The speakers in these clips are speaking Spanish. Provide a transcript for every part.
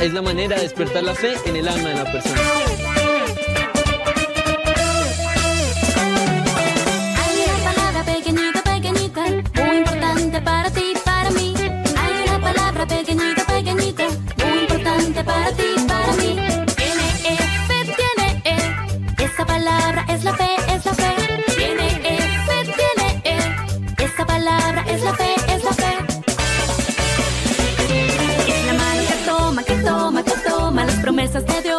es la manera de despertar la fe en el alma de la persona. Las promesas de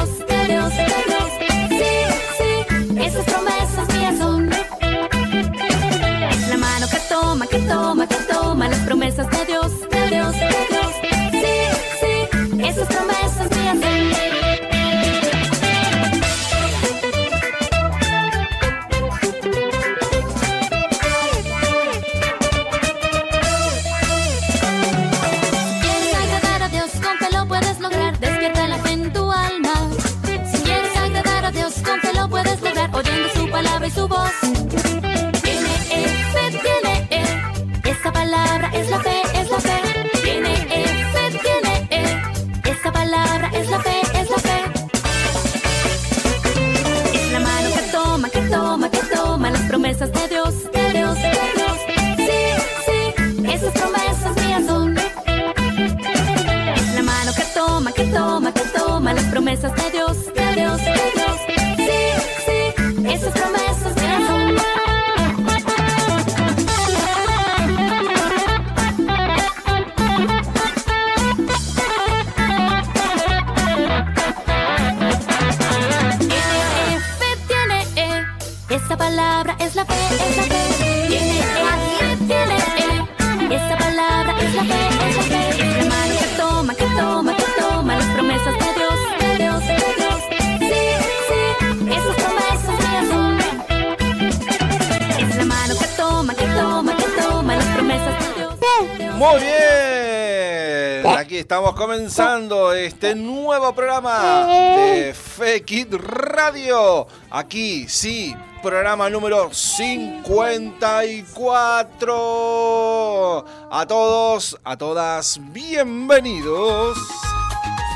estamos comenzando este nuevo programa de Fekit Radio. Aquí, sí, programa número 54. A todos, a todas, bienvenidos.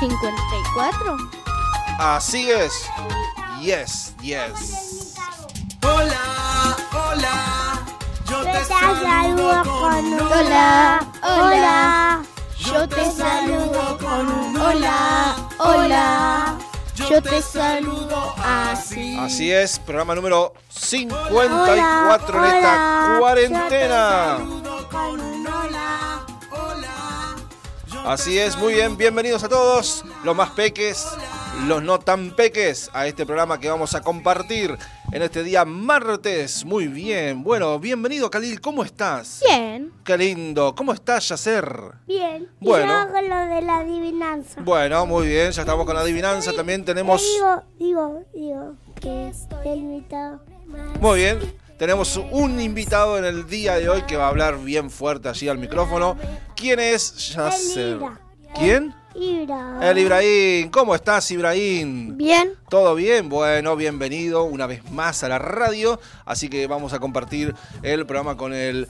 54. Así es. Yes, yes. Hola, hola, yo te saludo con hola, hola. Yo te saludo con un hola, hola. Yo te saludo así. Así es, programa número 54 en esta hola. cuarentena. saludo con un hola, hola. Así es, muy bien, bienvenidos a todos, los más peques, los no tan peques, a este programa que vamos a compartir en este día martes. Muy bien, bueno, bienvenido Khalil, ¿cómo estás? Bien, Qué lindo, ¿cómo estás Yacer? bien. Bueno. Y yo hago lo de la adivinanza. Bueno, muy bien, ya estamos con la adivinanza, también tenemos... Digo, digo, digo que el invitado. Muy bien, tenemos un invitado en el día de hoy que va a hablar bien fuerte allí al micrófono. ¿Quién es Yacer? ¿Quién? Ibra. El Ibrahim, ¿cómo estás Ibrahim? Bien. ¿Todo bien? Bueno, bienvenido una vez más a la radio. Así que vamos a compartir el programa con él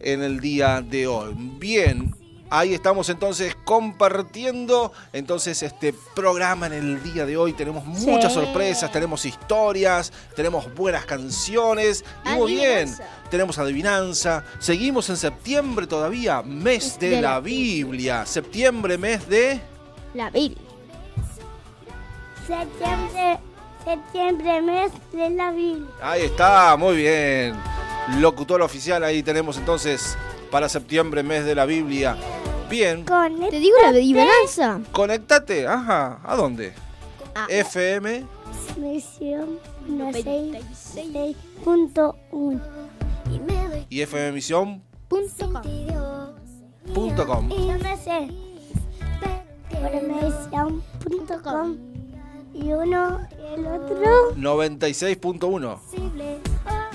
en el día de hoy. Bien, ahí estamos entonces compartiendo entonces este programa en el día de hoy. Tenemos muchas Sí. sorpresas, tenemos historias, tenemos buenas canciones. Y muy bien, tenemos adivinanza. Seguimos en septiembre todavía, mes de, De la la Biblia. Septiembre, mes de... La Biblia. Septiembre, septiembre, mes de la Biblia. Ahí está, muy bien. Locutor oficial, ahí tenemos entonces para septiembre, mes de la Biblia. Bien, Te digo la adivinanza. conectate. Ajá, ¿a dónde? Ah. FM. Misión 96.1. y fmmisión.com. Punto com. Yo me sé. Promesión.com. Y uno y el otro. 96.1.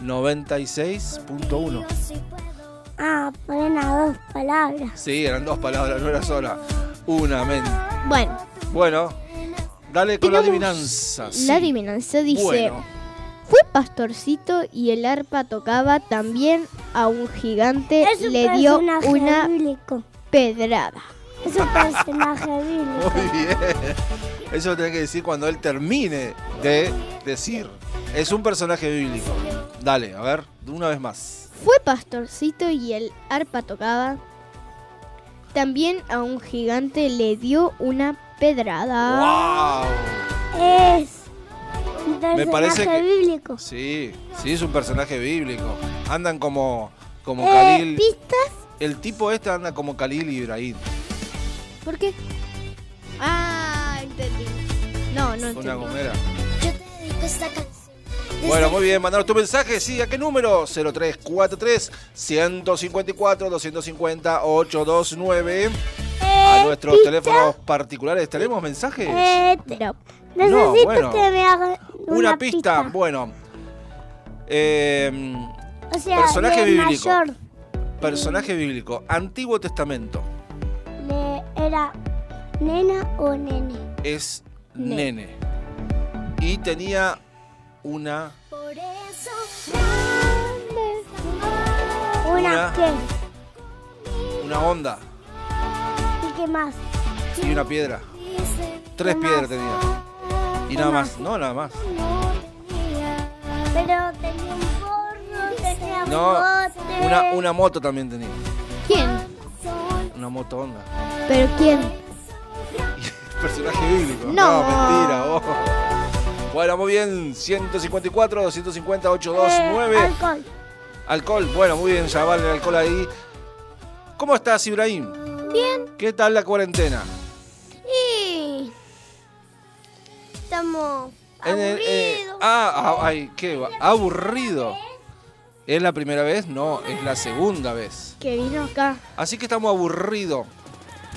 96.1. Ah, ponen a dos palabras. Sí, eran dos palabras, no era sola. Una, men. Bueno, Bueno, dale con la adivinanza. sí. la adivinanza dice, Bueno, fue pastorcito y el arpa tocaba también a un gigante Es un le dio una bíblico. pedrada. Es un personaje bíblico. Muy bien. Eso lo tenés que decir cuando él termine de decir. Es un personaje bíblico. Dale, a ver, una vez más. Fue pastorcito y el arpa tocaba. También a un gigante le dio una pedrada. ¡Wow! Es un personaje Me parece que- bíblico. Sí, sí, es un personaje bíblico. Andan como, como Eh, Khalil. ¿Pistas? El tipo este anda como Khalil y Ibrahim. ¿Por qué? Ah, entendí. No, no Una entendí. gomera. Yo te dedico esta canción. Bueno, muy bien, mandanos tu mensaje, sí, ¿a qué número? 0343 154 250 829 a Eh, nuestros ¿pista? teléfonos particulares. ¿Tenemos mensajes? Eh, No. necesito bueno. que me haga una, Una pista, bueno. Eh, O sea, personaje bíblico. mayor personaje bíblico, Antiguo Testamento, le- era nena o nene. es Ne- nene. Y tenía una... Por eso. Una, Una. qué Una onda y qué más. y una piedra. Tres ¿Qué piedras más? tenía. Y ¿Qué nada más? más, no, nada más. Pero tenía un gorro, tenía un No, bote. una, una moto también tenía. ¿Quién? Una moto onda. ¿Pero quién? Personaje bíblico. No. mentira. vos. Bueno, muy bien. 154, 250, 829. Eh, alcohol. Alcohol. Bueno, muy bien. Ya vale el alcohol ahí. ¿Cómo estás, Ibrahim? Bien. ¿Qué tal la cuarentena? Y estamos eh, aburridos. ah, ah, ay, qué aburrido. ¿Es la primera vez? No, es la segunda vez. Que vino acá. Así que estamos aburridos.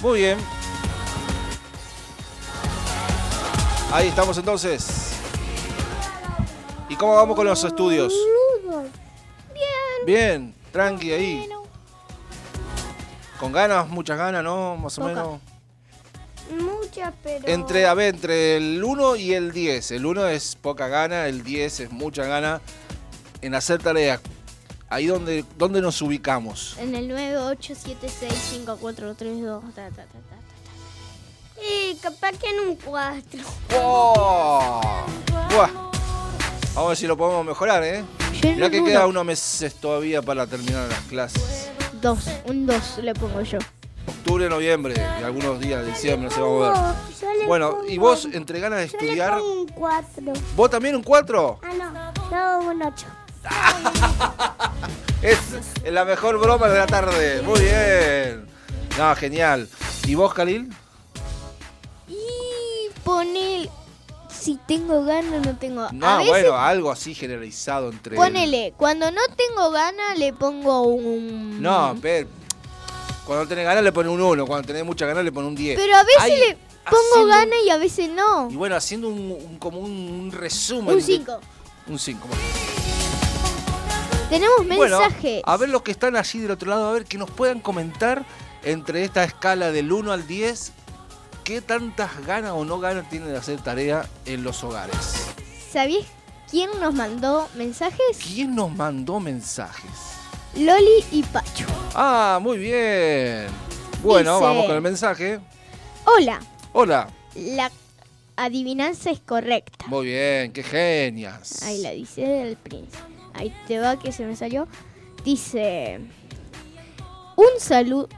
Muy bien. Ahí estamos entonces. ¿Y cómo vamos con los estudios? Fútbol. Bien, tranqui ahí. Con ganas, muchas ganas, ¿no? Más o Poca. menos. Muchas, pero. Entre, a ver, entre el 1 y el 10. El 1 es poca gana, el 10 es mucha gana en hacer tareas. Ahí donde, donde nos ubicamos. En el 987654332. Ta, ta, ta, ta, Y capaz que en un 4. ¡Oh! Buah. Vamos a ver si lo podemos mejorar, ¿eh? Mirá que queda unos meses todavía para terminar las clases. Dos, un 2 le pongo yo. Octubre, noviembre y algunos días de diciembre, sé, vamos a ver. Yo le Bueno, y vos, entre ganas de estudiar, un 4. ¿vos también un 4? Ah, no. Yo un 8. Es la mejor broma de la tarde. Muy bien. No, genial. ¿Y vos, Khalil? Y pone si tengo ganas no tengo. a No, veces bueno, algo así generalizado entre. ponele, cuando no tengo ganas le pongo un No, pero. Cuando tenés ganas le pone un 1, cuando tenés mucha ganas le pone un 10. Pero a veces le pongo ganas y a veces no. Y bueno, haciendo un, un- como un, un resumen. Un de- 5. Un 5. Tenemos Bueno, mensajes. a ver los que están allí del otro lado, a ver que nos puedan comentar entre esta escala del 1 al 10, qué tantas ganas o no ganas tienen de hacer tarea en los hogares. ¿Sabías quién nos mandó mensajes? ¿Quién nos mandó mensajes? Loli y Pacho. Ah, muy bien. Bueno, Dice- vamos con el mensaje. Hola, Hola. la adivinanza es correcta. Muy bien, qué genias. Ahí la dice del príncipe. Ahí te va que se me salió. Dice un saludo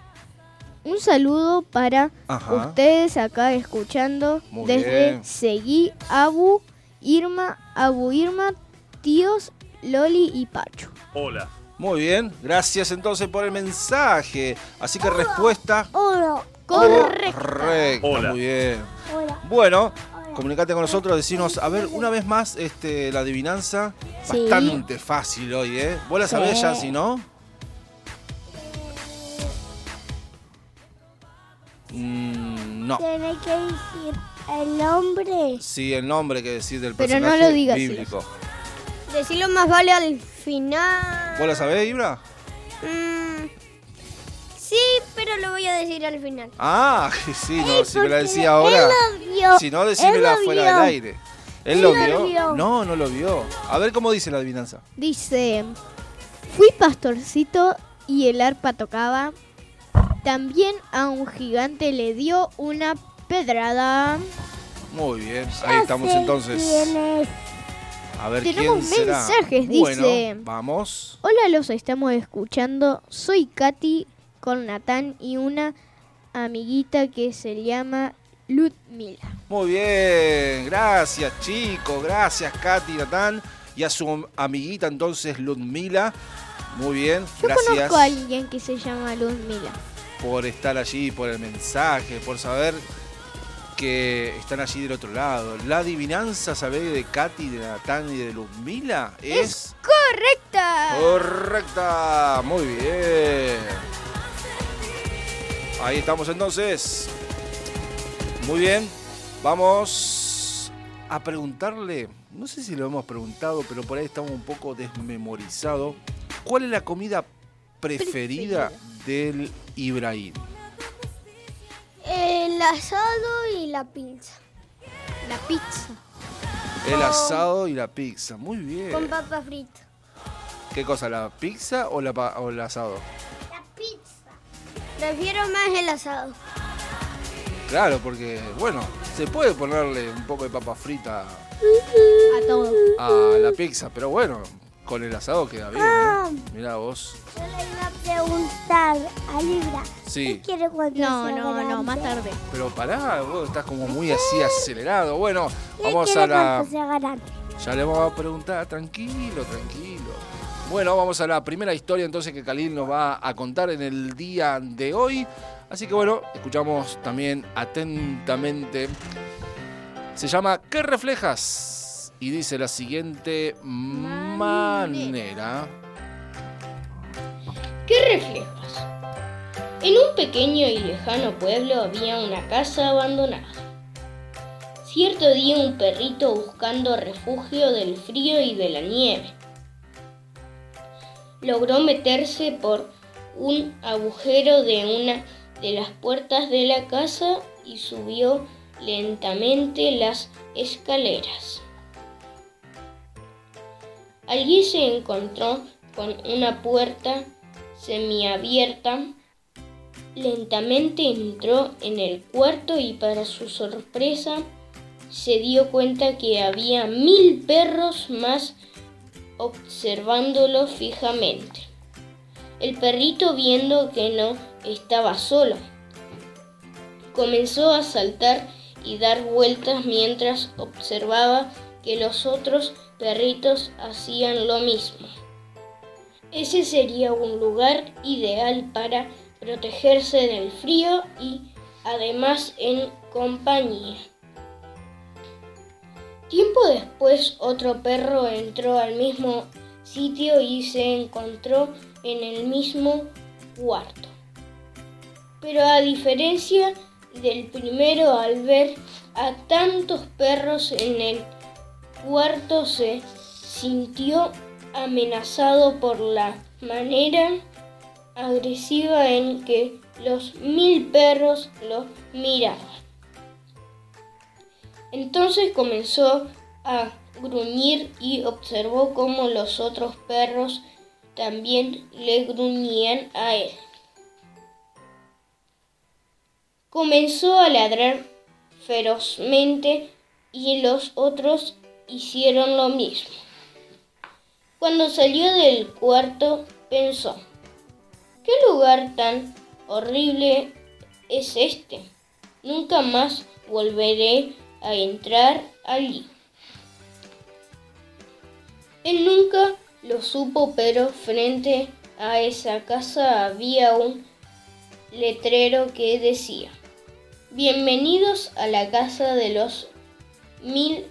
un saludo para Ajá. ustedes acá escuchando Muy desde bien. Seguí Abu Irma, Abu Irma, tíos Loli y Pacho. Hola. Muy bien, gracias entonces por el mensaje. Así que respuesta Uno. Correcta. correcta. Hola. Muy bien. Hola. Bueno, comunicate con nosotros, decinos, a ver, una vez más, este, la adivinanza. Sí. Bastante fácil hoy, ¿eh? ¿Vos la sabés Sí. ya, si no? Mm, no. Tenés que decir el nombre. Sí, el nombre que decís del Pero no personaje lo digas, bíblico. Decirlo más vale al final. ¿Vos la sabés, Ibra? Mm, sí, pero lo voy a decir al final. Ah, sí, no, si me la decía ahora. Él lo vio. Si no, decímela lo fuera vio. del aire. ¿Él, Él lo, lo vio. No, no lo vio. A ver cómo dice la adivinanza. Dice, fui pastorcito y el arpa tocaba. También a un gigante le dio una pedrada. Muy bien, ahí estamos entonces. A ver Tenemos quién será. mensajes, Bueno, dice. vamos. Hola, los estamos escuchando. Soy Katy con Natán y una amiguita que se llama Ludmila. Muy bien, gracias chicos, gracias Katy Natán y a su amiguita entonces Ludmila. Muy bien, Yo gracias conozco a alguien que se llama Ludmila. Por estar allí, por el mensaje, por saber que están allí del otro lado. La adivinanza, ¿sabéis de Katy, de Natán y de Ludmila? Es ¡Correcta! correcta. Muy bien. Ahí estamos entonces. Muy bien. Vamos a preguntarle, no sé si lo hemos preguntado, pero por ahí estamos un poco desmemorizados. ¿Cuál es la comida preferida del Ibrahim? El asado y la pinza. La pizza. El asado y la pizza. Muy bien. Con papa frita. ¿Qué cosa? ¿La pizza o, la, pa- o el asado? La pizza. Prefiero más el asado. Claro, porque, bueno, se puede ponerle un poco de papa frita A todo. a la pizza, pero bueno, con el asado queda bien. ¿eh? Mirá vos. Yo le iba a preguntar a Libra. Sí, quiere cuando No, sea no, no, más tarde. pero pará, vos estás como muy así acelerado. Bueno, ¿Qué vamos a la... Ya le vamos a preguntar, tranquilo, tranquilo. Bueno, vamos a la primera historia entonces que Khalil nos va a contar en el día de hoy. Así que bueno, escuchamos también atentamente. Se llama ¿Qué reflejas? Y dice la siguiente manera. ¿Qué reflejas? En un pequeño y lejano pueblo había una casa abandonada. Cierto día un perrito buscando refugio del frío y de la nieve logró meterse por un agujero de una de las puertas de la casa y subió lentamente las escaleras. Allí se encontró con una puerta semiabierta. Lentamente entró en el cuarto y para su sorpresa se dio cuenta que había mil perros más observándolo fijamente. El perrito viendo que no estaba solo, comenzó a saltar y dar vueltas mientras observaba que los otros perritos hacían lo mismo. Ese sería un lugar ideal para protegerse del frío y además en compañía. Tiempo después otro perro entró al mismo sitio y se encontró en el mismo cuarto. Pero a diferencia del primero al ver a tantos perros en el cuarto se sintió amenazado por la manera agresiva en que los mil perros lo miraban. Entonces comenzó a gruñir y observó cómo los otros perros también le gruñían a él. Comenzó a ladrar ferozmente y los otros hicieron lo mismo. Cuando salió del cuarto pensó, ¿qué lugar tan horrible es este? Nunca más volveré a entrar allí. Él nunca lo supo, pero frente a esa casa había un letrero que decía, Bienvenidos a la casa de los mil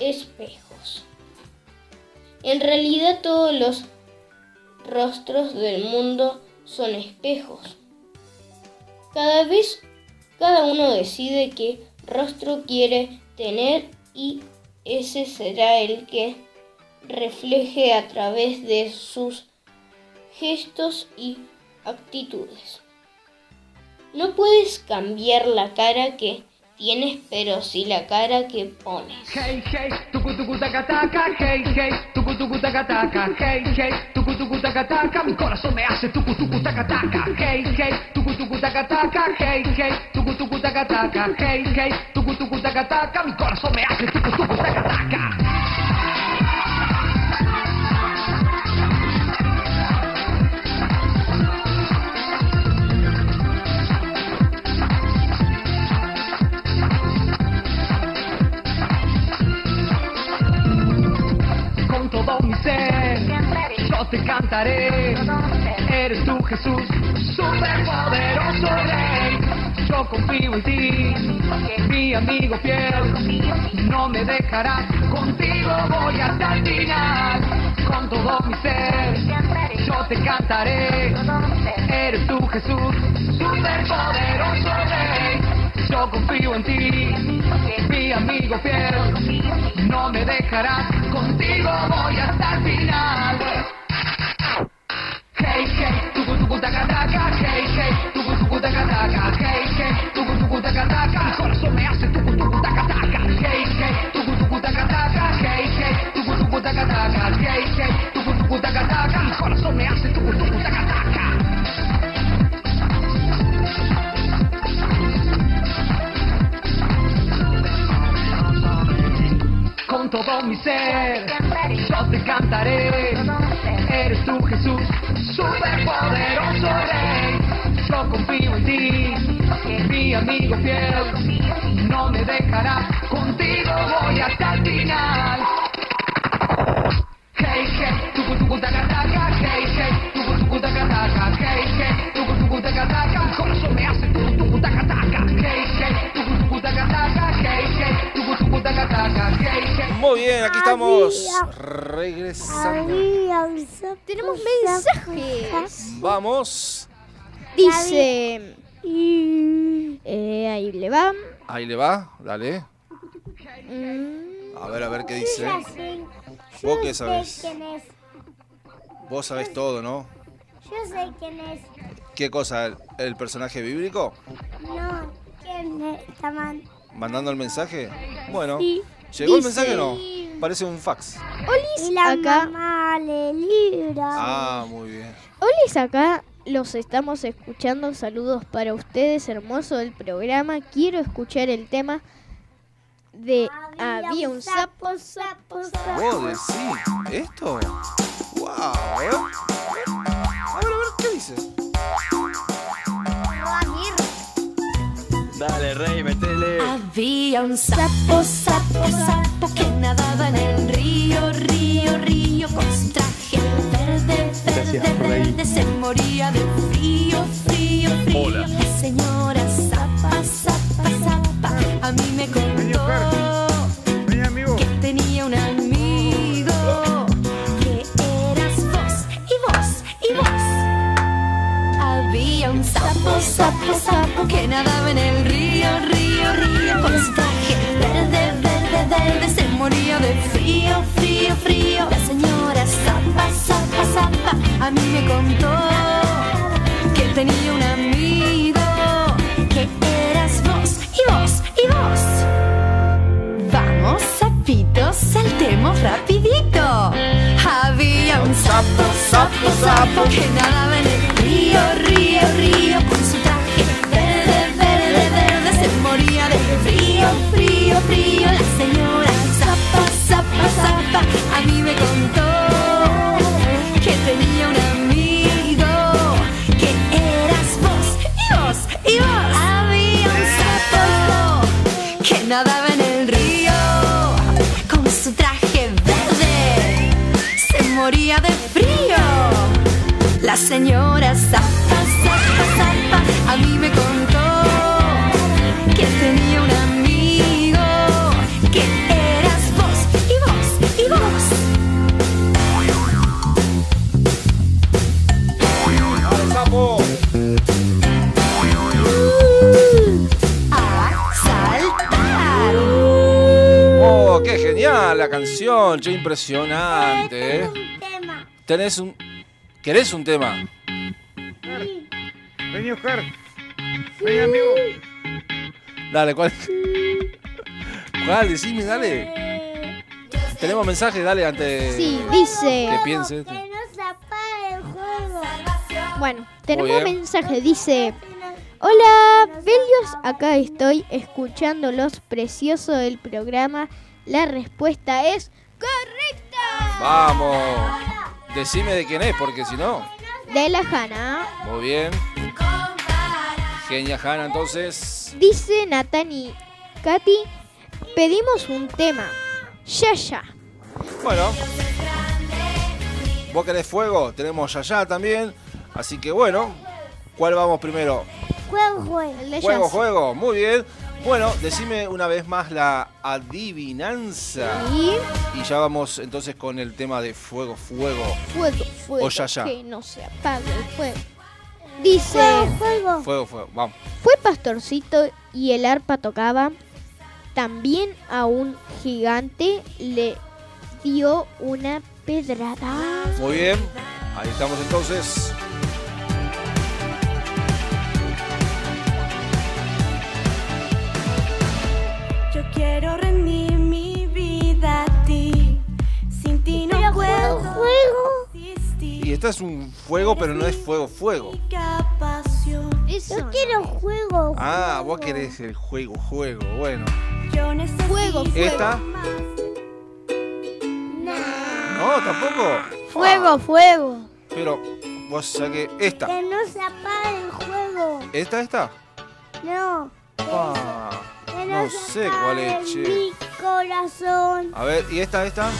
espejos. En realidad todos los rostros del mundo son espejos. Cada vez cada uno decide qué rostro quiere tener y ese será el que refleje a través de sus gestos y actitudes. No puedes cambiar la cara que tienes, pero sí la cara que pones. Hey, hey, tucu tucu taca taca, hey, hey, tucu tucu taca taca, hey, hey, tucu tucu taca taca, mi corazón me hace tucu tucu taca taca, hey, hey, tucu tucu taca taca, hey, hey, tucu tucu taca taca, hey, hey, tucu tucu taca taca, mi corazón me hace tucu tucu taca taca. Todo mi ser. Yo te cantaré, eres tú Jesús, superpoderoso rey. Yo confío en ti, mi amigo fiel, no me dejarás, contigo voy hasta el. Con todo mi ser, yo te cantaré, eres tú Jesús, superpoderoso rey. Yo confío en ti, mi amigo fiel, no me dejarás, contigo voy hasta el final. Hey, hey, tucu tucu taca taca, hey, hey, tucu tucu taca taca, hey, hey, tucu tucu taca taca, mi corazón me hace tucu tucu taca taca, hey, hey, tucu tucu taca taca, hey, hey, tucu tucu taca taca, hey, hey, tucu tucu taca taca, mi corazón me hace tucu tucu taca taca. Con todo mi ser. Yo te cantaré, eres tú Jesús, superpoderoso rey. Yo confío en ti, mi amigo fiel, no me dejarás, contigo voy hasta el final. Hey, hey, tucu tucu taca taca, hey, hey, tucu tucu taca taca, hey, hey, tucu tucu taca taca, mi corazón me hace tucu tucu taca taca, hey, hey, tucu tucu taca taca, hey, hey, Muy bien, aquí estamos regresando. Tenemos mensajes. Vamos. Dice. eh, ahí le va. Ahí le va, dale. Mm, A ver, a ver qué dice. ¿Vos qué sabés? quién es. Vos sabés todo, ¿no? Yo sé quién es. ¿Qué cosa? ¿El, el personaje bíblico? No, quién es. Está mal. ¿Mandando el mensaje? Bueno. Sí. ¿Llegó el mensaje o no? Parece un fax. Olis Y la acá. mamá le libra. Ah, muy bien. Olis acá. Los estamos escuchando. Saludos para ustedes. Hermoso el programa. Quiero escuchar el tema de Había un sapo, sapo, sapo. ¿Vos decís esto? ¡Wow! A ver, a ver, a ver ¿qué dice? Dale, rey, metele. Había un sapo, sapo, sapo que nadaba en el río, río, río con su traje verde, verde, verde. Se moría de frío, frío, frío. La señora Zapa, Zapa, Zapa a mí me sapo, sapo, sapo que nadaba en el río, río, río con su verde, verde, verde. Se moría de frío, frío, frío. La señora Zapa, Zapa, Zapa a mí me contó que tenía un amigo que eras vos y vos y vos. Vamos, sapitos, saltemos rapidito. Había un sapo, sapo, sapo que nadaba en el río, río A mí me contó que tenía un amigo que eras vos y vos y vos. Había un sapo que nadaba en el río con su traje verde. Se moría de frío. La señora Zapa, Zapa, Zapa a mí me contó ¡Oh, qué genial la canción! ¡Qué impresionante! ¿eh? Un tema. ¿Tenés un... ¿Querés un tema? Vení, Oscar. Vení, amigo. Dale, ¿cuál? ¿Cuál? Decime, dale. Tenemos mensaje, dale, antes Sí, dice. que pienses. Que no se apague el juego. Bueno, tenemos un mensaje. Dice: Hola, Belios. Acá estoy escuchando los preciosos del programa. La respuesta es correcta. Vamos. Decime de quién es, porque si no. De la Hanna. Muy bien. Genia Hanna, entonces. Dice Natani Katy: Pedimos un tema. Ya, ya. Bueno. Vos querés fuego, tenemos Yaya también. Así que bueno. ¿Cuál vamos primero? Juego, juego. El de Juego, juego. Muy bien. Bueno, decime una vez más la adivinanza. Y Y ya vamos entonces con el tema de fuego, fuego. fuego, fuego. O ya, ya. Que no se apague el fuego. Dice: Juego, juego. Fuego, fuego. Vamos. Fue pastorcito y el arpa tocaba. También a un gigante le dio una pedrada. Muy bien. Ahí estamos entonces. Quiero rendir mi vida a ti. Sin ti no Pero puedo existir. Y este es un fuego, pero no es fuego, fuego. Eso Yo no. quiero juego. Ah, vos querés el juego, juego. Bueno. Yo necesito Fuego, fuego. ¿Esta? más. No, tampoco. Fuego, fuego. Pero vos sabés que esta. Que no se apague el juego. ¿Esta, esta? No. Ah, no sé cuál es, che. Mi corazón. A ver, ¿y esta, esta?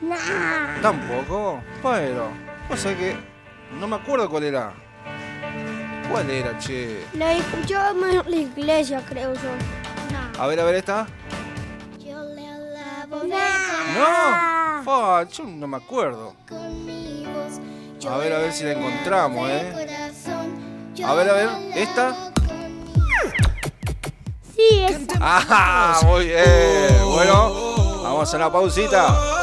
Nah. Tampoco. Bueno, vos sabés que no me acuerdo cuál era. ¿Cuál era, che? La escuchábamos en la iglesia, creo yo. A ver, a ver, esta. Yo le alabo No. Fa, yo no me acuerdo. A ver, a ver si la encontramos, eh. A ver, a ver, esta. Sí, es. ¡Ah! Muy bien. Bueno, vamos a la pausita.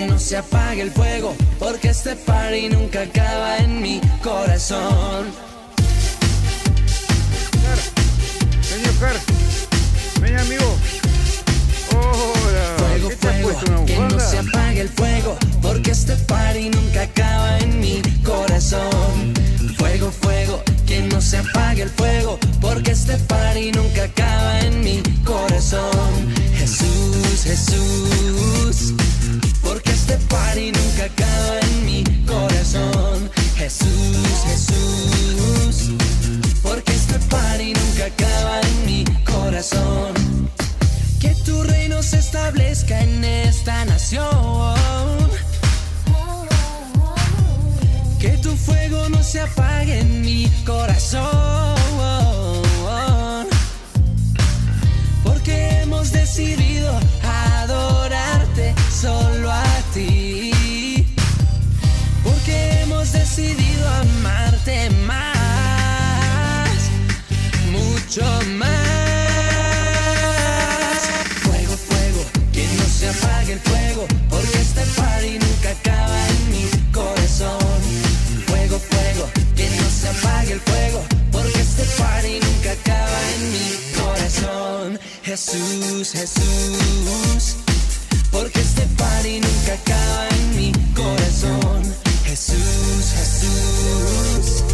Que no se apague el fuego, porque este party nunca acaba en mi corazón. Oscar. Vení, amigo. Hola. Fuego, ¿Qué te has fuego, que no se apague el fuego, porque este party nunca acaba en mi corazón. Fuego, fuego, que no se apague el fuego, porque este party nunca acaba en mi corazón. Jesús, Jesús, nunca acaba en mi corazón. Jesús, Jesús, porque este party nunca acaba en mi corazón. Que tu reino se establezca en esta nación. Que tu fuego no se apague en mi corazón. Jesús, Jesús, porque este party nunca acaba en mi corazón. Jesús, Jesús,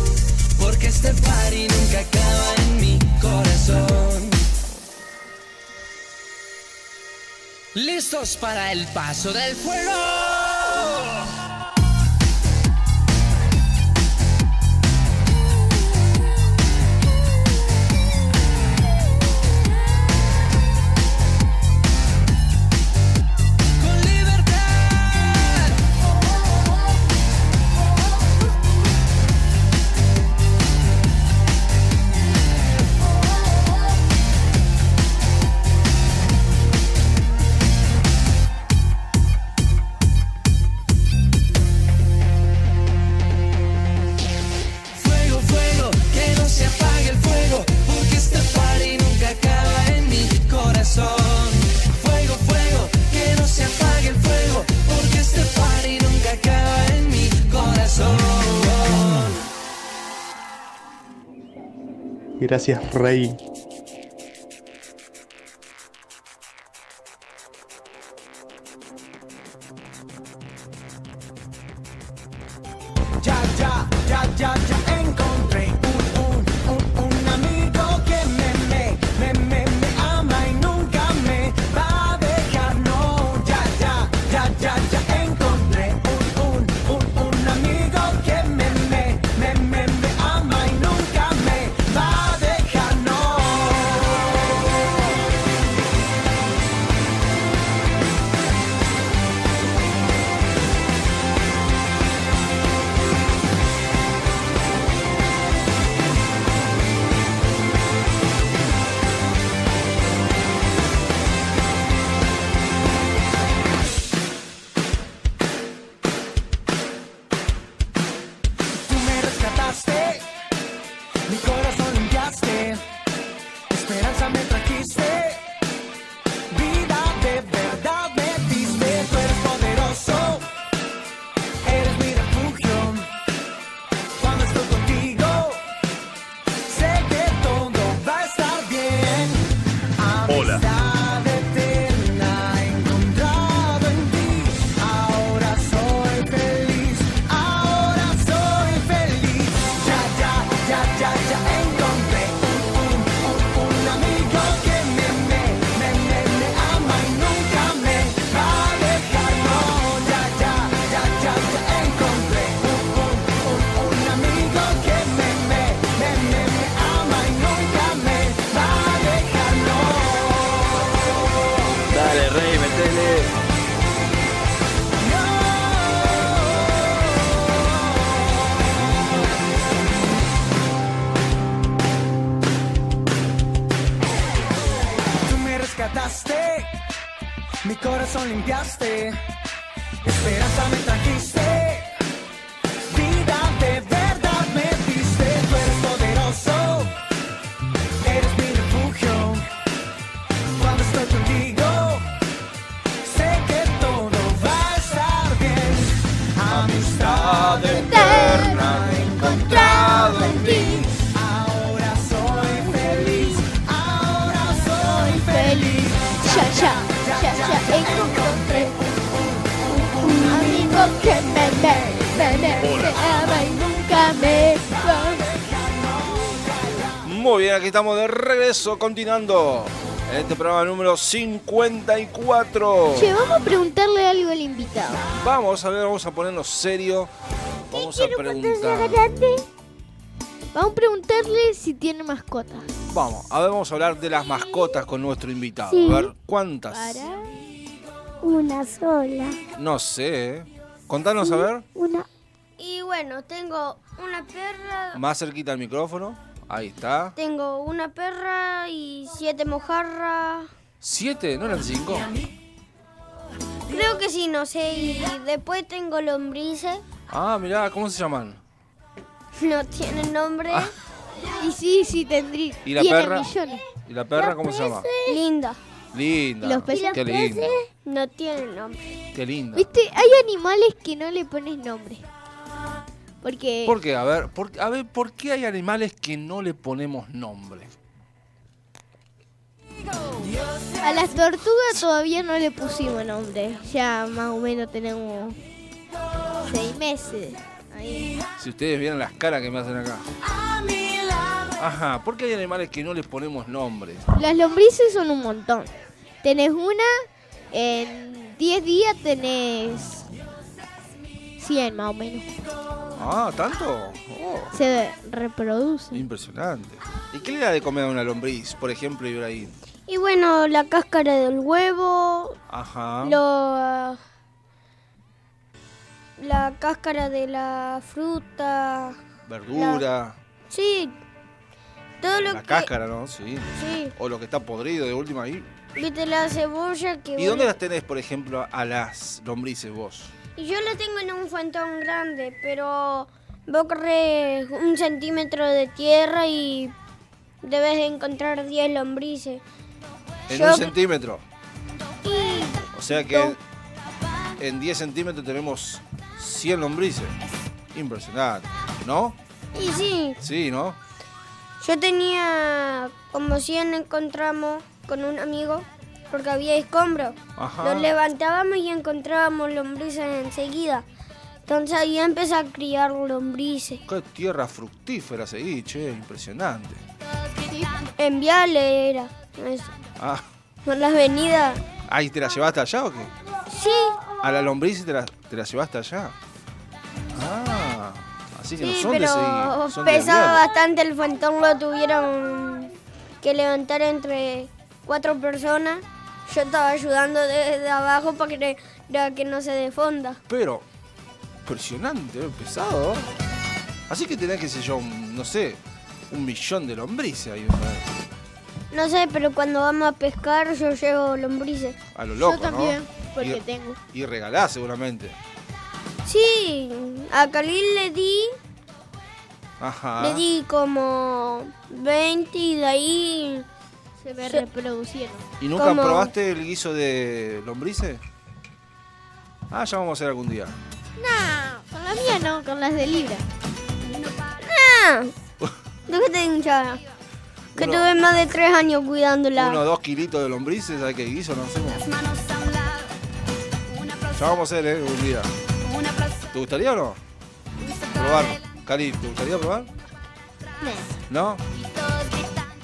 porque este party nunca acaba en mi corazón. ¿Listos para el paso del fuego? Gracias, Rey. Muy bien, aquí estamos de regreso, continuando en este programa número 54. Che, vamos a preguntarle algo al invitado. Vamos a ver, vamos a ponernos serio. Vamos a preguntar. Vamos a preguntarle si tiene mascotas. Vamos, a ver, vamos a hablar de las mascotas con nuestro invitado. Sí. A ver, ¿cuántas? Para. Una sola. No sé. ¿eh? Contanos a ver. Una. Y bueno, tengo una perra, Más cerquita al micrófono. Ahí está. tengo una perra y siete mojarras. ¿Siete? ¿No eran cinco? Creo que sí, no sé. Y después tengo lombrices. Ah, mirá, ¿cómo se llaman? No tienen nombre. Ah. Y sí, sí, tendría. ¿Y la tiene perra? millones. ¿Y la perra cómo se llama? Linda. Linda. ¿Los peces? Qué linda. No tienen nombre. Qué linda. Viste, hay animales que no le pones nombre. Porque ¿Por qué? A ver, por, a ver, ¿por qué hay animales que no le ponemos nombre? a las tortugas todavía no le pusimos nombre. Ya más o menos tenemos seis meses. Ahí. Si ustedes vieran las caras que me hacen acá. Ajá, ¿por qué hay animales que no les ponemos nombre? Las lombrices son un montón. Tenés una, en 10 días tenés 100 más o menos. Ah, ¿tanto? Oh, Se reproduce. impresionante. ¿Y qué le da de comer a una lombriz, por ejemplo, Ibrahim? Y bueno, la cáscara del huevo, Ajá. lo, la cáscara de la fruta. Verdura. Sí, todo lo La que... cáscara, ¿no? Sí. Sí, O lo que está podrido de última ahí. viste la cebolla que... ¿Y dónde las tenés, por ejemplo, a las lombrices vos? Y yo la tengo en un fuentón grande, pero vos corres un centímetro de tierra y debes encontrar 10 lombrices. En Yo- un centímetro. Y O sea que en 10 centímetros tenemos 100 lombrices. Impresionante. ¿No? Y sí, Sí, ¿no? Yo tenía como 100 encontramos con un amigo porque había escombros. Ajá. Los levantábamos y encontrábamos lombrices enseguida. Entonces ahí empecé a criar lombrices. Qué tierra fructífera seguí, che, impresionante. En Viale era eso. Ah, Por las avenidas. ¿ahí te la llevaste allá o qué? Sí, A la lombriz te la, te la llevaste allá. Ah, así que no sí, son de pero seguir, son de pesaba bastante el frontón, lo tuvieron que levantar entre cuatro personas. Yo estaba ayudando desde abajo para que, para que no se defonda. Pero, impresionante, eh, pesado. Así que tenés, qué sé yo, un- no sé, un millón de lombrices ahí. ¿no? No sé, pero cuando vamos a pescar yo llevo lombrices. A lo loco, Yo también, ¿no? porque y, tengo. y regalás seguramente. Sí, a Khalil le di, Ajá. le di como 20 y de ahí Se me Se- reproducieron. ¿Y nunca probaste el guiso de lombrices? Ah, ya vamos a hacer algún día. No, con la mía no, con las de Libra. ¡Ah! Déjate de hinchada. Que Uno- tuve más de tres años cuidándola. Uno o dos kilitos de lombrices, ¿sabes qué guiso no hacemos? Ya vamos a hacer, ¿eh? Un día. ¿Te gustaría o no? Probar. Cari, ¿te gustaría probar? ¿No?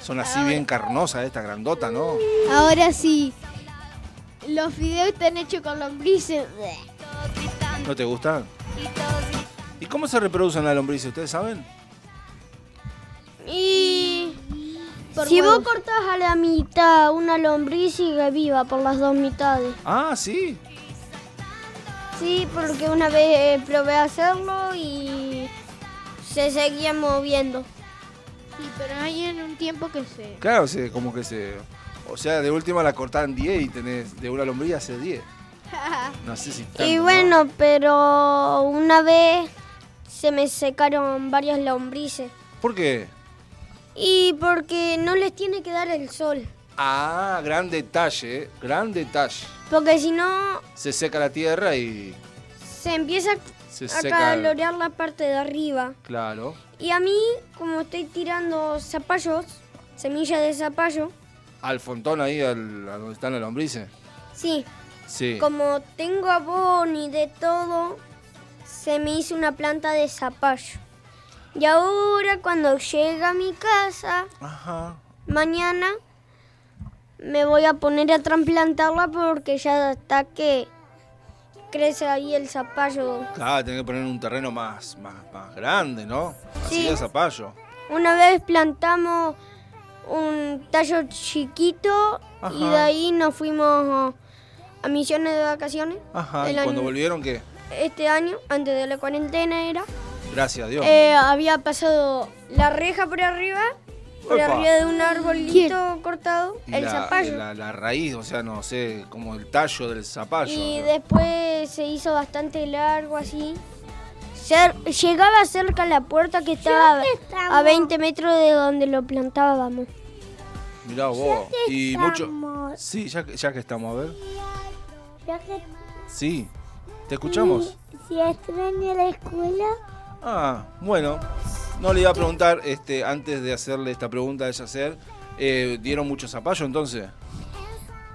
Son así bien carnosas, esta grandota, ¿no? Ahora sí, los fideos están hechos con lombrices. ¿No te gustan? ¿Y cómo se reproducen las lombrices? ¿Ustedes saben? Y Por si huevos. vos cortás a la mitad una lombriz sigue viva por las dos mitades. Ah, sí. Sí, porque una vez probé a hacerlo y se seguía moviendo. Sí, pero hay en un tiempo que se... Claro, sí, como que se... O sea, de última la cortaban 10 y tenés de una lombriz hace 10. No sé si tanto, Y ¿no? bueno, pero una vez se me secaron varias lombrices. ¿Por qué? Y porque no les tiene que dar el sol. Ah, gran detalle, ¿eh? gran detalle. Porque si no, Se seca la tierra y se empieza se a seca... calorear la parte de arriba. Claro. Y a mí, como estoy tirando zapallos, semillas de zapallo, Al fontón ahí, al, a donde están las lombrices. sí, Sí. como tengo abono y de todo, se me hizo una planta de zapallo. Y ahora cuando llega a mi casa, Ajá. mañana, me voy a poner a trasplantarla porque ya está que crece ahí el zapallo. Claro, tenés que poner un terreno más, más, más grande, ¿no? Así Sí. de zapallo. Una vez plantamos un tallo chiquito y de ahí nos fuimos a misiones de vacaciones. Ajá. ¿Y cuando volvieron qué? Este año, antes de la cuarentena era, Gracias a Dios. eh, había pasado la reja por arriba, por arriba de un arbolito cortado, Y el la, zapallo. La, la raíz, o sea, no sé, como el tallo del zapallo. Y ¿no? después se hizo bastante largo así. Cer- llegaba cerca a la puerta que estaba a 20 metros de donde lo plantábamos. Mirá vos. Y mucho. Sí, ya, que- ya que estamos, a ver. Ya que Sí. ¿Te escuchamos? si extraña la escuela, Ah, bueno. No le iba a preguntar, este, antes de hacerle esta pregunta de hacer, eh, ¿dieron mucho zapallo entonces?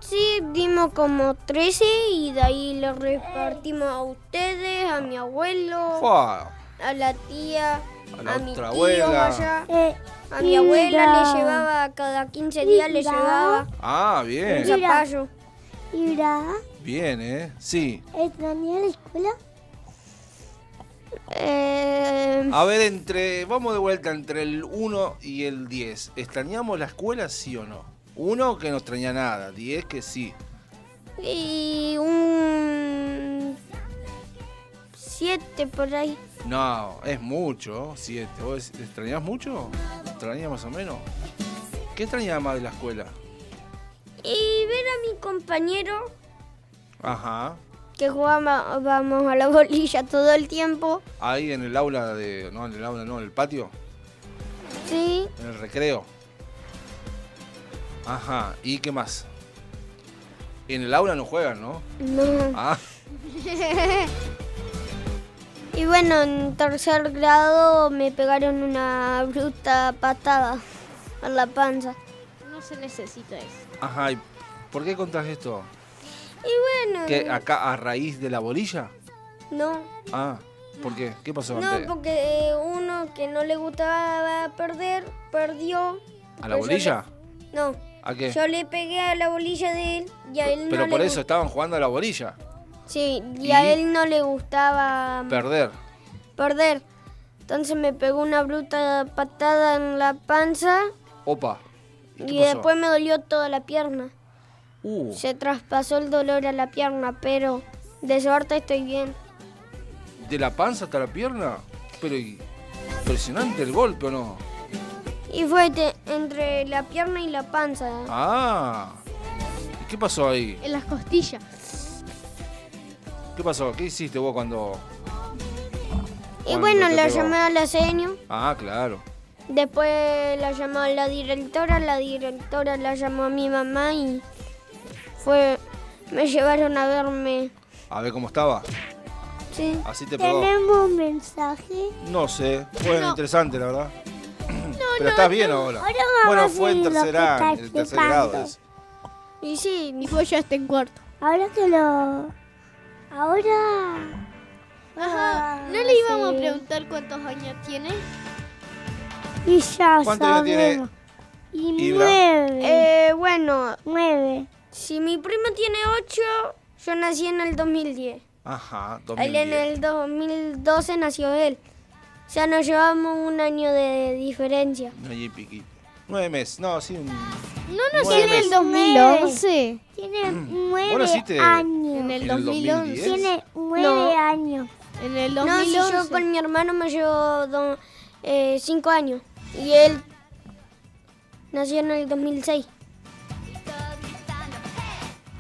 sí, dimos como 13 y de ahí le repartimos a ustedes, a mi abuelo, Fua, a la tía, A la a mi tío abuela. allá. A mi abuela le llevaba, cada 15 días le llevaba Ah, un zapallo. Bien, ¿eh? Sí. ¿Extrañé la escuela? Eh, A ver, entre. Vamos de vuelta entre el 1 y el 10. ¿Extrañamos la escuela, sí o no? Uno que no extraña nada, 10 que sí. y un 7 por ahí. No, es mucho, 7. ¿Vos extrañás mucho? ¿Extrañás más o menos? ¿Qué extrañás más de la escuela? Y ver a mi compañero Ajá. Que jugábamos a la bolilla todo el tiempo. Ahí en el aula de. No, en el aula, no, en el patio. Sí, En el recreo. Ajá. ¿Y qué más? En el aula no juegan, ¿no? no. Ah, Y bueno, en tercer grado me pegaron una bruta patada. en la panza. No se necesita eso. Ajá, ¿y por qué contás esto? Y bueno, ¿Que acá a raíz de la bolilla? no. Ah, ¿por qué? ¿Qué pasó No, antes? porque eh, uno que no le gustaba perder, perdió. ¿A la Pues bolilla? le- no, ¿A qué? yo le pegué a la bolilla de él y a él no Pero por eso estaban jugando a la bolilla. Sí, y, ¿Y? a él no le gustaba mm, Perder. perder. Entonces me pegó una bruta patada en la panza Opa. ¿Y y después me dolió toda la pierna. Uh, Se traspasó el dolor a la pierna, pero de suerte estoy bien. ¿De la panza hasta la pierna? Pero impresionante el golpe, ¿o no? Y fue entre la pierna y la panza. Ah. ¿Y qué pasó ahí? En las costillas. ¿Qué pasó? ¿Qué hiciste vos cuando...? Y cuando bueno, la pegó? llamé a la seño. Ah, claro. Después la llamó a la directora, la directora la llamó a mi mamá y fue me llevaron a verme. A ver cómo estaba. Sí. Así te pegó. un mensaje? No sé. Bueno, No. interesante, la verdad. Pero estás bien ahora. Ahora Bueno, fue en tercer año, en tercer grado. es. Y sí, vos ya está en cuarto. ahora que lo ahora Ajá. ¿No le íbamos a preguntar cuántos años tiene? y ya ¿Cuántos años tiene Y Ibra? Nueve. Si mi primo tiene ocho, yo nací en el 2010. Ajá, Él en 2010. el 2012 nació él. O sea, nos llevamos un año de diferencia. Año y piquito. Nueve meses. No, sí, un... No Nueve nació en el meses. 2011. Tiene ¿Vos naciste En el en el 2011. 2010? nueve años. En el No, 2011. si yo con mi hermano me llevo do- eh, cinco años. Y él nació en el 2006.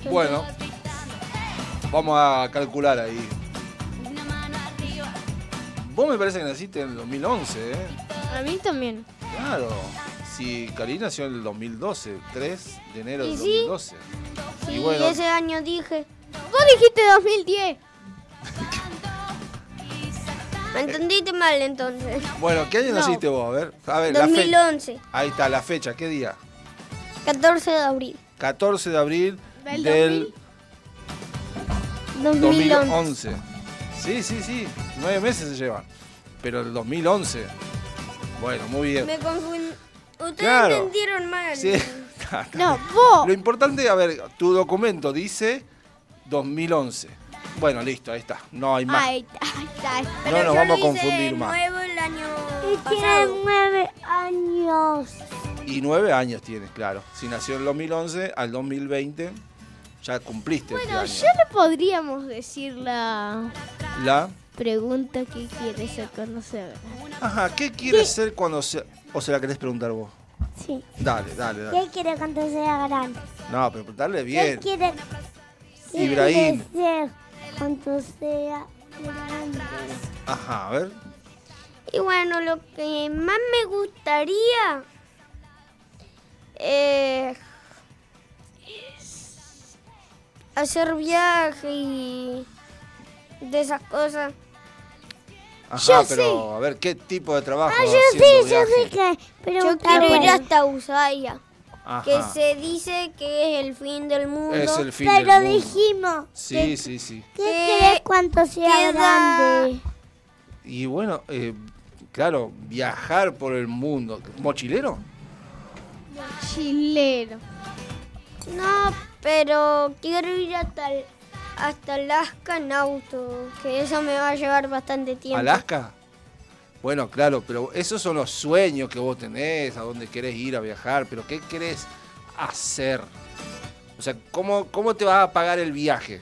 Bueno, vamos a calcular ahí. Vos me parece que naciste en el 2011, ¿eh? A mí también. Claro. Si Cari nació en el 2012, 3 de enero ¿Y del sí? 2012. Sí, Y bueno, ese año dije. Vos dijiste 2010. ¿Me entendiste mal entonces? bueno, ¿qué año No. naciste vos? A ver, a ver, la fecha. 2011, Ahí está, la fecha, ¿qué día? 14 de abril. 14 de abril Del del 2011. 2011. Sí, sí, sí, nueve meses se llevan. Pero el 2011. Bueno, muy bien. Me confundí. Ustedes Claro. entendieron mal. Sí. No, vos. Lo importante, a ver, tu documento dice 2011. Bueno, listo, ahí está. No hay más. Ahí está, ahí está. no nos vamos a confundir más. nuevo el año pasado. nueve años. Y nueve años tienes, claro. Si nació en el 2011 al 2020, ya cumpliste Bueno, este ya le podríamos decir la La... pregunta que quiere ser cuando se haga. Ajá, ¿qué quieres ser cuando se... O se la querés preguntar vos? Sí. Dale, dale, dale. ¿Qué quiere cuando sea grande? No, pero dale ¿Qué bien. quiere, qué Ibrahim. quiere ser cuando sea grande? Ajá, a ver. Y bueno, lo que más me gustaría eh, hacer viaje y de esas cosas. Ajá, Yo pero a ver, ¿qué tipo de trabajo Ah, yo sí, yo sí que Yo quiero ir hasta Ushuaia, que se dice que es el fin del mundo. Es el fin Pero del mundo. dijimos, Sí, sí, sí. ¿qué Que querés cuando sea queda- grande? Y bueno, eh, claro, viajar por el mundo. ¿Mochilero? Chileno. No, pero quiero ir hasta, hasta Alaska en auto, que eso me va a llevar bastante tiempo. ¿Alaska? Bueno, claro, pero esos son los sueños que vos tenés, a dónde querés ir a viajar, pero ¿qué querés hacer? O sea, ¿cómo, cómo te vas a pagar el viaje?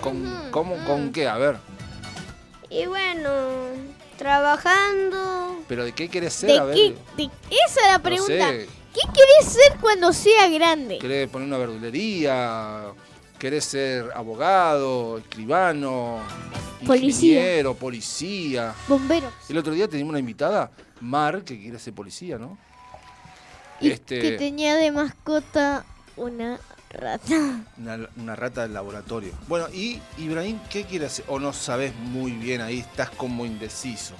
¿Con, cómo, ¿Con qué? A ver, Y bueno, trabajando. ¿pero de qué querés ser? ¿De a ver, qué? de- esa es la no pregunta. sé, ¿Qué querés ser cuando sea grande? ¿querés poner una verdulería? ¿Querés ser abogado, escribano, Policía. ingeniero, policía? Bombero. El otro día teníamos una invitada, Mar, que quiere ser policía, ¿no? Y Este- que tenía de mascota una rata. Una, una rata del laboratorio. Bueno, y Ibrahim, ¿qué quiere hacer? O no sabes muy bien, ahí estás como indeciso.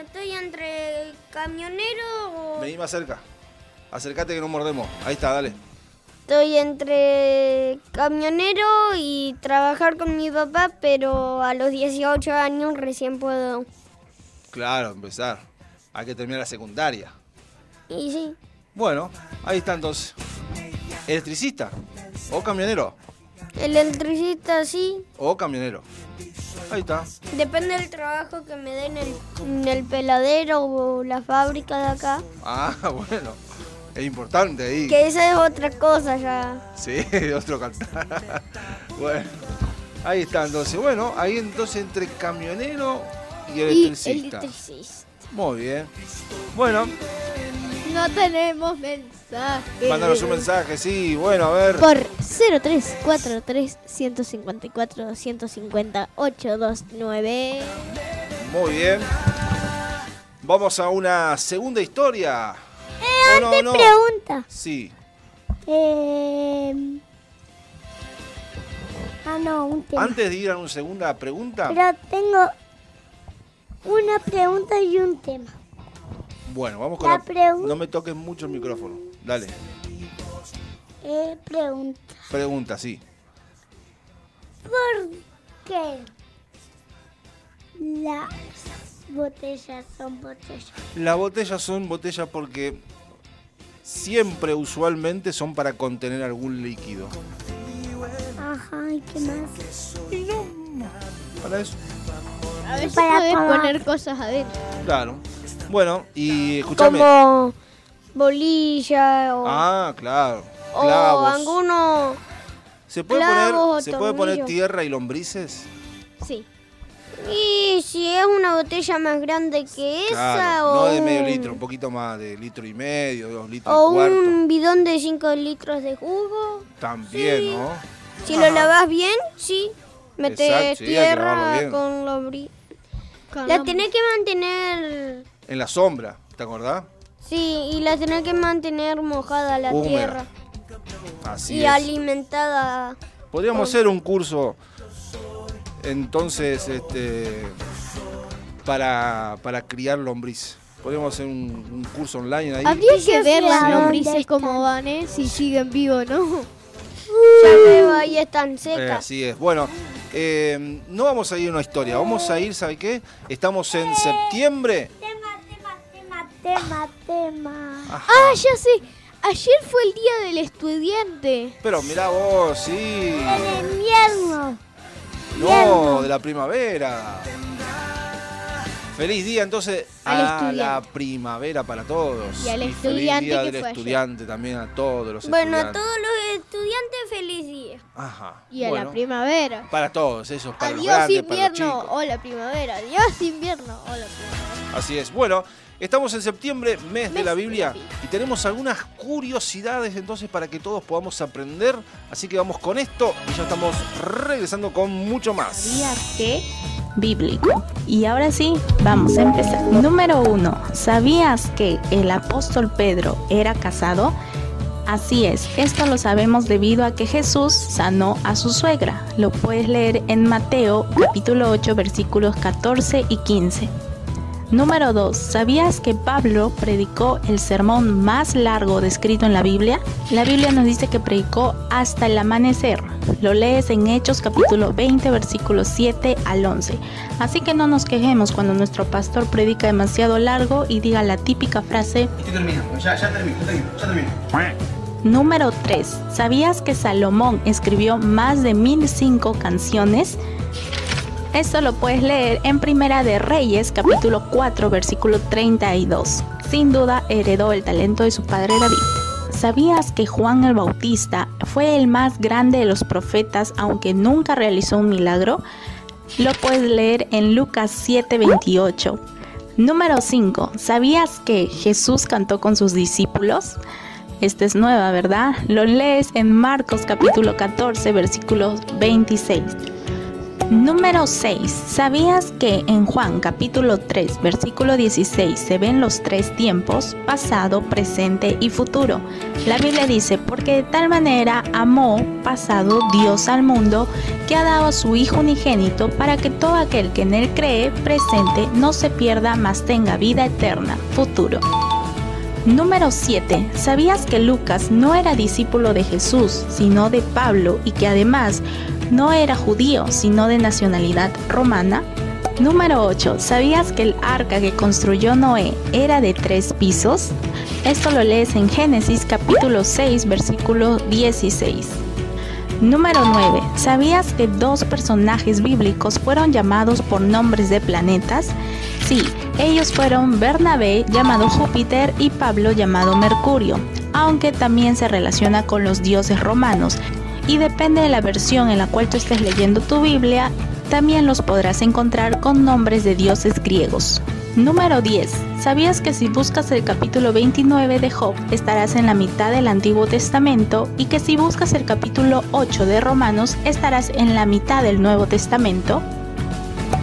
Estoy entre camionero o... Vení más cerca. Acércate que no mordemos. Ahí está, dale. Estoy entre camionero y trabajar con mi papá, pero a los 18 años recién puedo. Claro, empezar. Hay que terminar la secundaria. Y sí, Bueno, ahí está entonces. ¿Electricista? ¿O camionero? el electricista sí, ¿O camionero? Ahí está. depende del trabajo que me den el, en el peladero o la fábrica de acá. Ah, bueno. Es importante ahí. Que esa es otra cosa ya. Sí, otro cantar. bueno, ahí está entonces. Bueno, ahí entonces entre camionero y Y electricista. electricista. Muy bien. Bueno, No tenemos mensaje. mándanos un mensaje, sí. Bueno, a ver. Por 0343 154 250 829. Muy bien. Vamos a una segunda historia. Eh, ¿O no, antes no? pregunta. Sí. Eh... Ah, no, un tema. Antes de ir a una segunda pregunta. Pero tengo una pregunta y un tema. Bueno, vamos con La No me toques mucho el micrófono. Dale. Eh, pregunta. Pregunta, sí. ¿Por qué las botellas son botellas? Las botellas son botellas porque siempre, usualmente, son para contener algún líquido. Ajá, ¿y qué más? Para eso. A veces Para poner cosas adentro. Claro. Bueno, y escúchame. Como bolilla o, Ah, claro. o Clavos. alguno... ¿Se puede clavos o poner, ¿se puede poner tierra y lombrices? Sí. Y si es una botella más grande que esa Claro, o, no de medio un- litro, un poquito más de litro y medio, dos litros o y cuarto. un bidón de 5 litros de jugo. También, sí. ¿no? Si Ajá. lo lavas bien, sí. Metes Exacto, sí, tierra con lombriz. La- tenés que mantener... En la sombra, ¿te acordás? Sí, y la tenés que mantener mojada la Húmeda. tierra. Así y es. alimentada. Podríamos con- hacer un curso, entonces, este, para, para criar lombriz. Podríamos hacer un, un curso online ahí. Habría que ver las lombrices cómo van, ¿eh? Si siguen vivos, ¿no? Ya veo, ahí están Eh, secas. así es. Bueno, eh, no vamos a ir a una historia, vamos a ir, ¿sabe qué? Estamos en septiembre. Tema, tema. Ajá. Ah, ya sé. Ayer fue el día del estudiante. Pero mirá vos, sí. En invierno. No, de la primavera. Feliz día entonces Al a estudiante. la primavera para todos. Y al feliz estudiante día que del fue ayer. estudiante también a todos los Bueno, a estudiantes. todos los estudiantes, feliz día. Ajá. Y a bueno, la primavera. Para todos, esos para los Adiós grandes, para los invierno. chicos. Hola primavera. Adiós invierno. Hola primavera. Así es. Bueno, estamos en septiembre, mes de la Biblia. y tenemos algunas curiosidades entonces para que todos podamos aprender. Así que vamos con esto y ya estamos regresando con mucho más. ¿Sabías que? Bíblico. Y ahora sí, vamos a empezar. Número uno, ¿sabías que el apóstol Pedro era casado? Así es, esto lo sabemos debido a que Jesús sanó a su suegra. Lo puedes leer en Mateo capítulo 8 versículos 14 y 15. Número 2. ¿Sabías que Pablo predicó el sermón más largo descrito en la Biblia? La Biblia nos dice que predicó hasta el amanecer. Lo lees en Hechos capítulo 20 versículos 7 al 11. Así que no nos quejemos cuando nuestro pastor predica demasiado largo y diga la típica frase Estoy terminando, ya, ya termino, ya termino, ya termino. Número 3. ¿Sabías que Salomón escribió más de 1005 canciones? Esto lo puedes leer en Primera de Reyes, capítulo 4, versículo 32. Sin duda heredó el talento de su padre David. ¿Sabías que Juan el Bautista fue el más grande de los profetas aunque nunca realizó un milagro? Lo puedes leer en Lucas 7:28. Número 5. ¿Sabías que Jesús cantó con sus discípulos? Esta es nueva, ¿verdad? Lo lees en Marcos capítulo 14, versículo 26. Número 6. ¿Sabías que en Juan capítulo 3, versículo 16 se ven los tres tiempos, pasado, presente y futuro? La Biblia dice, porque de tal manera amó, pasado, Dios al mundo, que ha dado a su Hijo unigénito para que todo aquel que en él cree, presente, no se pierda, mas tenga vida eterna, futuro. Número 7. ¿Sabías que Lucas no era discípulo de Jesús, sino de Pablo y que además no era judío, sino de nacionalidad romana? Número 8. ¿Sabías que el arca que construyó Noé era de tres pisos? Esto lo lees en Génesis capítulo 6, versículo 16. Número 9. ¿Sabías que dos personajes bíblicos fueron llamados por nombres de planetas? Sí, ellos fueron Bernabé, llamado Júpiter, y Pablo, llamado Mercurio, aunque también se relaciona con los dioses romanos. Y depende de la versión en la cual tú estés leyendo tu Biblia, también los podrás encontrar con nombres de dioses griegos. Número 10. ¿Sabías que si buscas el capítulo 29 de Job estarás en la mitad del Antiguo Testamento y que si buscas el capítulo 8 de Romanos estarás en la mitad del Nuevo Testamento?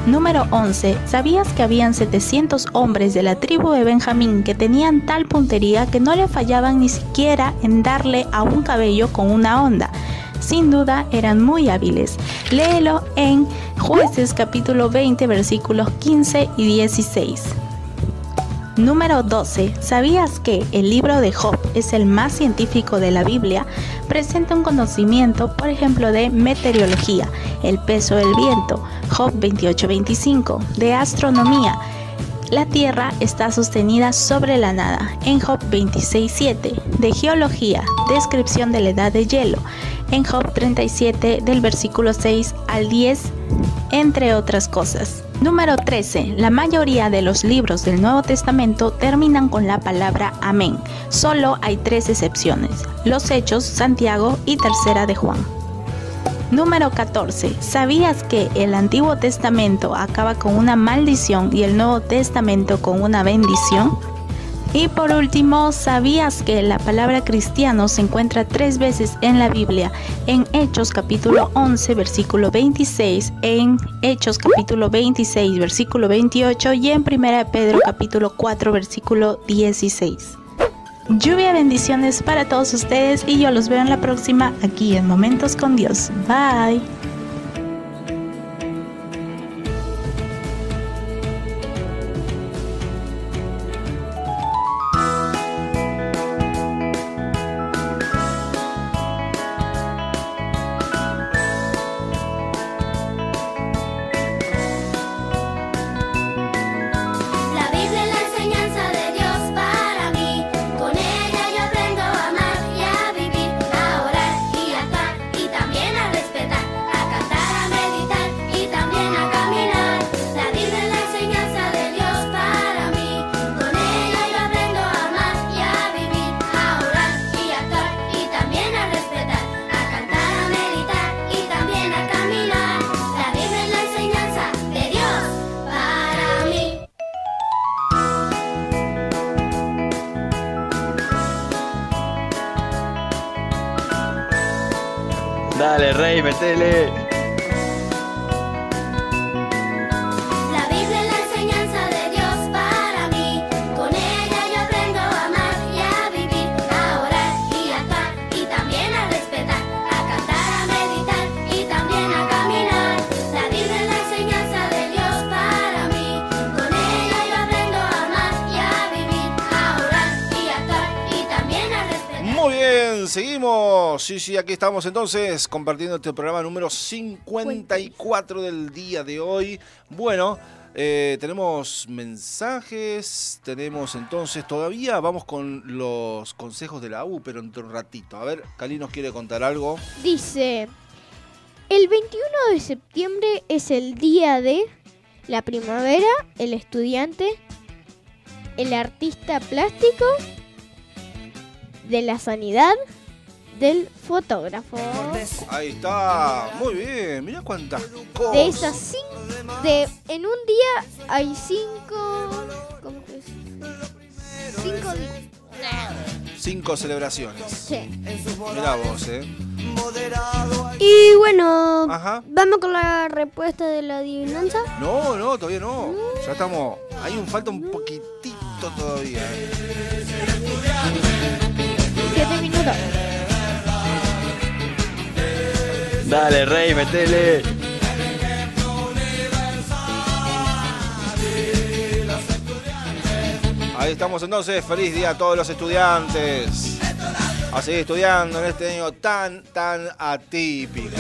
Número 11. ¿Sabías que habían 700 hombres de la tribu de Benjamín que tenían tal puntería que no le fallaban ni siquiera en darle a un cabello con una onda? Sin duda eran muy hábiles. Léelo en Jueces capítulo 20 versículos 15 y 16. Número 12. ¿Sabías que el libro de Job es el más científico de la Biblia? Presenta un conocimiento, por ejemplo, de meteorología, el peso del viento, Job 28-25, de astronomía, la Tierra está sostenida sobre la nada, en Job 26.7, de geología, descripción de la edad de hielo, en Job 37 del versículo 6 al 10, entre otras cosas. Número 13. La mayoría de los libros del Nuevo Testamento terminan con la palabra amén. Solo hay tres excepciones, los Hechos, Santiago y Tercera de Juan. Número 14. ¿Sabías que el Antiguo Testamento acaba con una maldición y el Nuevo Testamento con una bendición? Y por último, ¿sabías que la palabra cristiano se encuentra tres veces en la Biblia? En Hechos capítulo 11, versículo 26, en Hechos capítulo 26, versículo 28 y en 1 Pedro capítulo 4, versículo 16. Lluvia bendiciones para todos ustedes y yo los veo en la próxima aquí en Momentos con Dios. Bye. Dale, estamos entonces compartiendo este programa número 54 del día de hoy. Bueno, eh, tenemos mensajes, tenemos entonces todavía, vamos con los consejos de la U, pero entre un ratito. A ver, Cali nos quiere contar algo. Dice, el 21 de septiembre es el día de la primavera, el estudiante, el artista plástico, de la sanidad, del fotógrafo. Ahí está, muy bien, mira cuántas cosas. De esas cinco, de, en un día hay cinco, ¿cómo que es? Cinco días. Cinco celebraciones. Sí. Mirá vos, eh. Y bueno, Ajá. vamos con la respuesta de la adivinanza. No, no, todavía no. Ya estamos. Hay un falta un poquitito todavía. eh. Siete minutos. Dale, rey, metele. Ahí estamos entonces, feliz día a todos los estudiantes. A seguir estudiando en este año tan, tan atípico.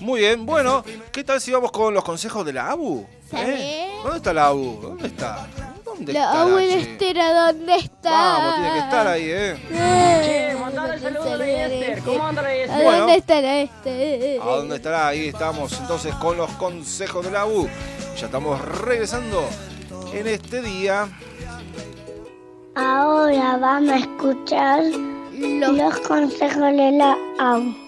Muy bien, bueno, ¿qué tal si vamos con los consejos de la ABU? ¿Eh? ¿Dónde está la ABU? ¿Dónde está? ¿Dónde La está abuela che? Estera, ¿dónde está? Vamos, tiene que estar ahí, ¿eh? Eh, mandale Esther. ¿Cómo anda dónde estará este? ¿A dónde estará? Ahí estamos entonces con los consejos de la U. Ya estamos regresando en este día. Ahora vamos a escuchar los, consejos de la AU.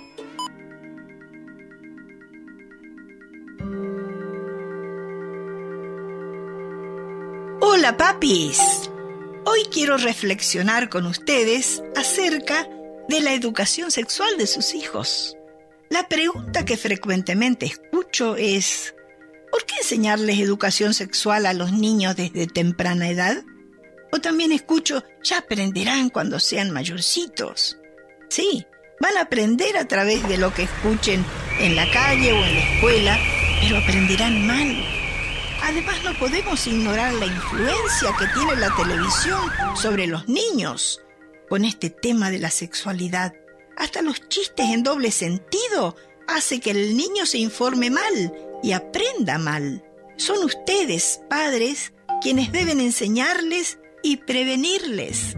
Hola papis. Hoy quiero reflexionar con ustedes acerca de la educación sexual de sus hijos. La pregunta que frecuentemente escucho es, ¿por qué enseñarles educación sexual a los niños desde temprana edad? O también escucho, ya aprenderán cuando sean mayorcitos. Sí, van a aprender a través de lo que escuchen en la calle o en la escuela, pero aprenderán mal. Además, no podemos ignorar la influencia que tiene la televisión sobre los niños con este tema de la sexualidad. Hasta los chistes en doble sentido hace que el niño se informe mal y aprenda mal. Son ustedes, padres, quienes deben enseñarles y prevenirles.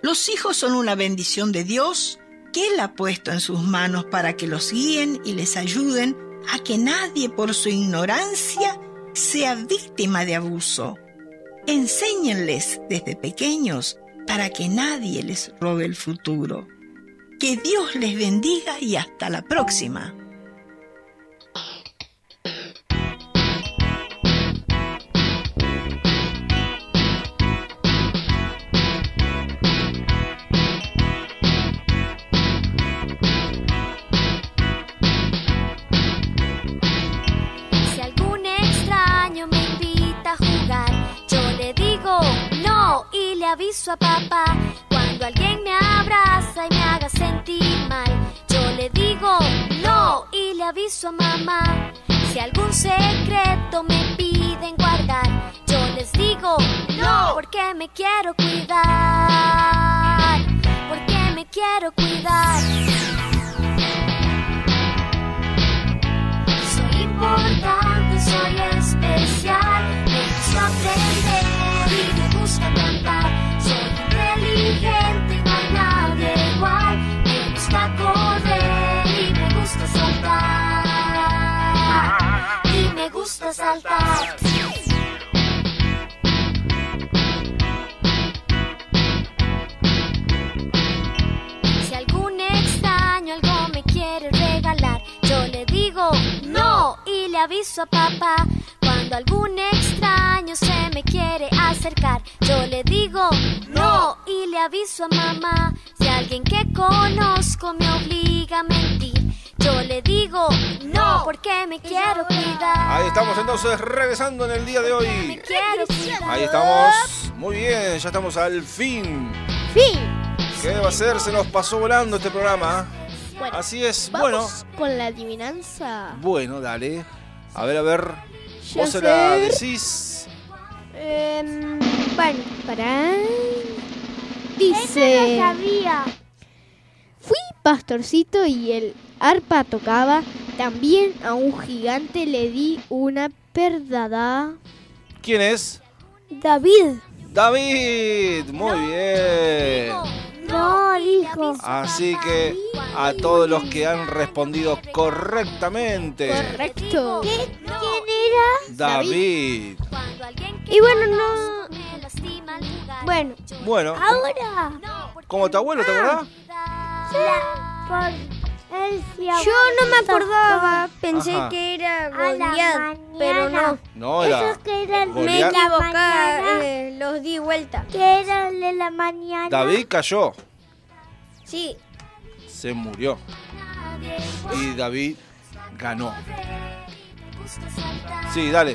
Los hijos son una bendición de Dios que Él ha puesto en sus manos para que los guíen y les ayuden a que nadie por su ignorancia sea víctima de abuso. Enséñenles desde pequeños para que nadie les robe el futuro. Que Dios les bendiga y hasta la próxima. A papá. Cuando alguien me abraza y me haga sentir mal, yo le digo no y le aviso a mamá. Si algún secreto me piden guardar, yo les digo no porque me quiero cuidar, porque me quiero cuidar. Gusta saltar. Si algún extraño algo me quiere regalar, yo le digo no y le aviso a papá. Cuando algún extraño se me quiere acercar, yo le digo no y le aviso a mamá. Si alguien que conozco me obliga a mentir, yo le digo no porque me quiero cuidar. Ahí estamos entonces regresando en el día de hoy. Quiero cuidar. Ahí estamos. Muy bien, ya estamos al fin. Fin. ¿Qué va a ser? Se nos pasó volando este programa. Bueno, Así es. Vamos con la adivinanza. Bueno, bueno, dale. A ver, a ver. Ya Vos se la decís. Em, bueno, para. Dice. sabía. Fui pastorcito y el arpa tocaba. También a un gigante le di una perdada. ¿Quién es? David. David. Muy bien. No, dijo. Así que a todos los que han respondido correctamente. Correcto. ¿Quién era? David. Y bueno, no. Bueno, Bueno, ahora. como tu abuelo, ¿te acordás? Yo no me acordaba. Pensé Ajá. que era Goliat, pero no. No, era. Esos que eran Me Goliat. equivoqué, eh, los di vuelta. que era el de la mañana. David cayó. Sí, Se murió. Y David ganó. Sí, dale.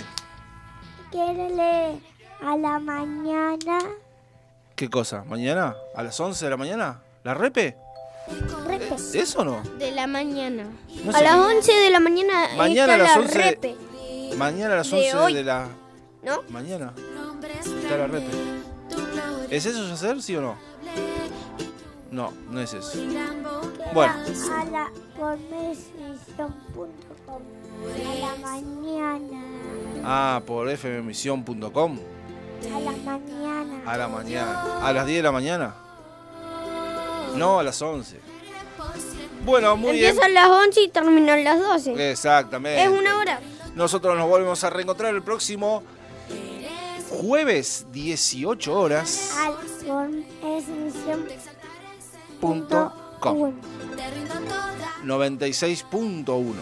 Que era el de a la mañana. ¿Qué cosa? ¿Mañana? ¿A las 11 de la mañana? ¿La repe? Re- ¿Eso no? De la mañana. No a las 11 de la mañana Mañana a está las la 11 repe. Mañana a las De 11 de, hoy. la. ¿No? Mañana. Está la repe. ¿Es eso hacer, sí o no? No, no es eso. Bueno. A la pormesión.com. A la mañana. Ah, por fmmisión.com. A la mañana. A la mañana. ¿A las 10 de la mañana? No, a las 11. Bueno, muy bien. Empieza a las 11 y termina a las 12. Exactamente. Es una hora. Nosotros nos volvemos a reencontrar el próximo jueves, 18 horas. A la pormesión. Punto com. 96.1.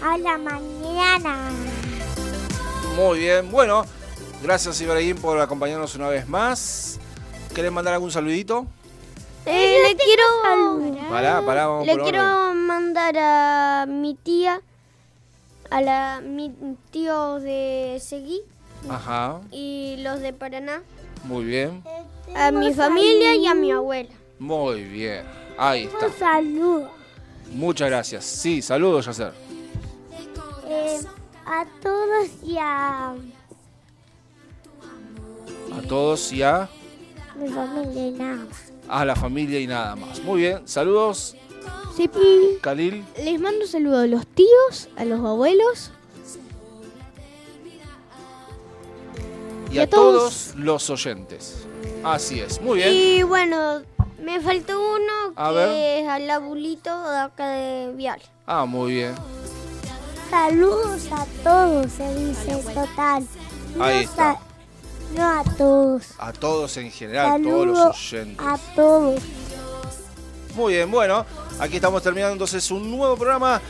A la mañana. Muy bien. Bueno, gracias Ibrahim por acompañarnos una vez más. ¿Querés mandar algún saludito? Eh, le quiero. Pará, pará, vamos Le por orden. quiero mandar a mi tía, a la mi tío de Seguí Ajá, y los de Paraná, muy bien. a mi familia y a mi abuela. Muy bien. Ahí está. Un saludo. Muchas gracias. Sí, saludos, Yacer. Eh, a todos y a A todos y a, mi familia y nada más. A la familia y nada más. Muy bien, saludos, Sí, Khalil. les mando saludos a los tíos, a los abuelos. Y, a, todos. los oyentes. Así es, muy bien. Y bueno, me faltó uno A que ver. es al abuelito de acá de Vial. Ah, muy bien. Saludos a todos, se dice total. Ahí está. No a todos. A todos en general, todos los oyentes. a todos. Muy bien, bueno, aquí estamos terminando entonces un nuevo programa.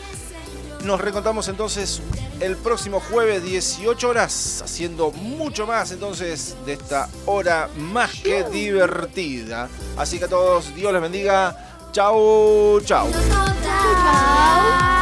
Nos reencontramos entonces el próximo jueves 18 horas, haciendo mucho más entonces de esta hora más que divertida. Así que a todos, Dios les bendiga. Chau, chau. Chao.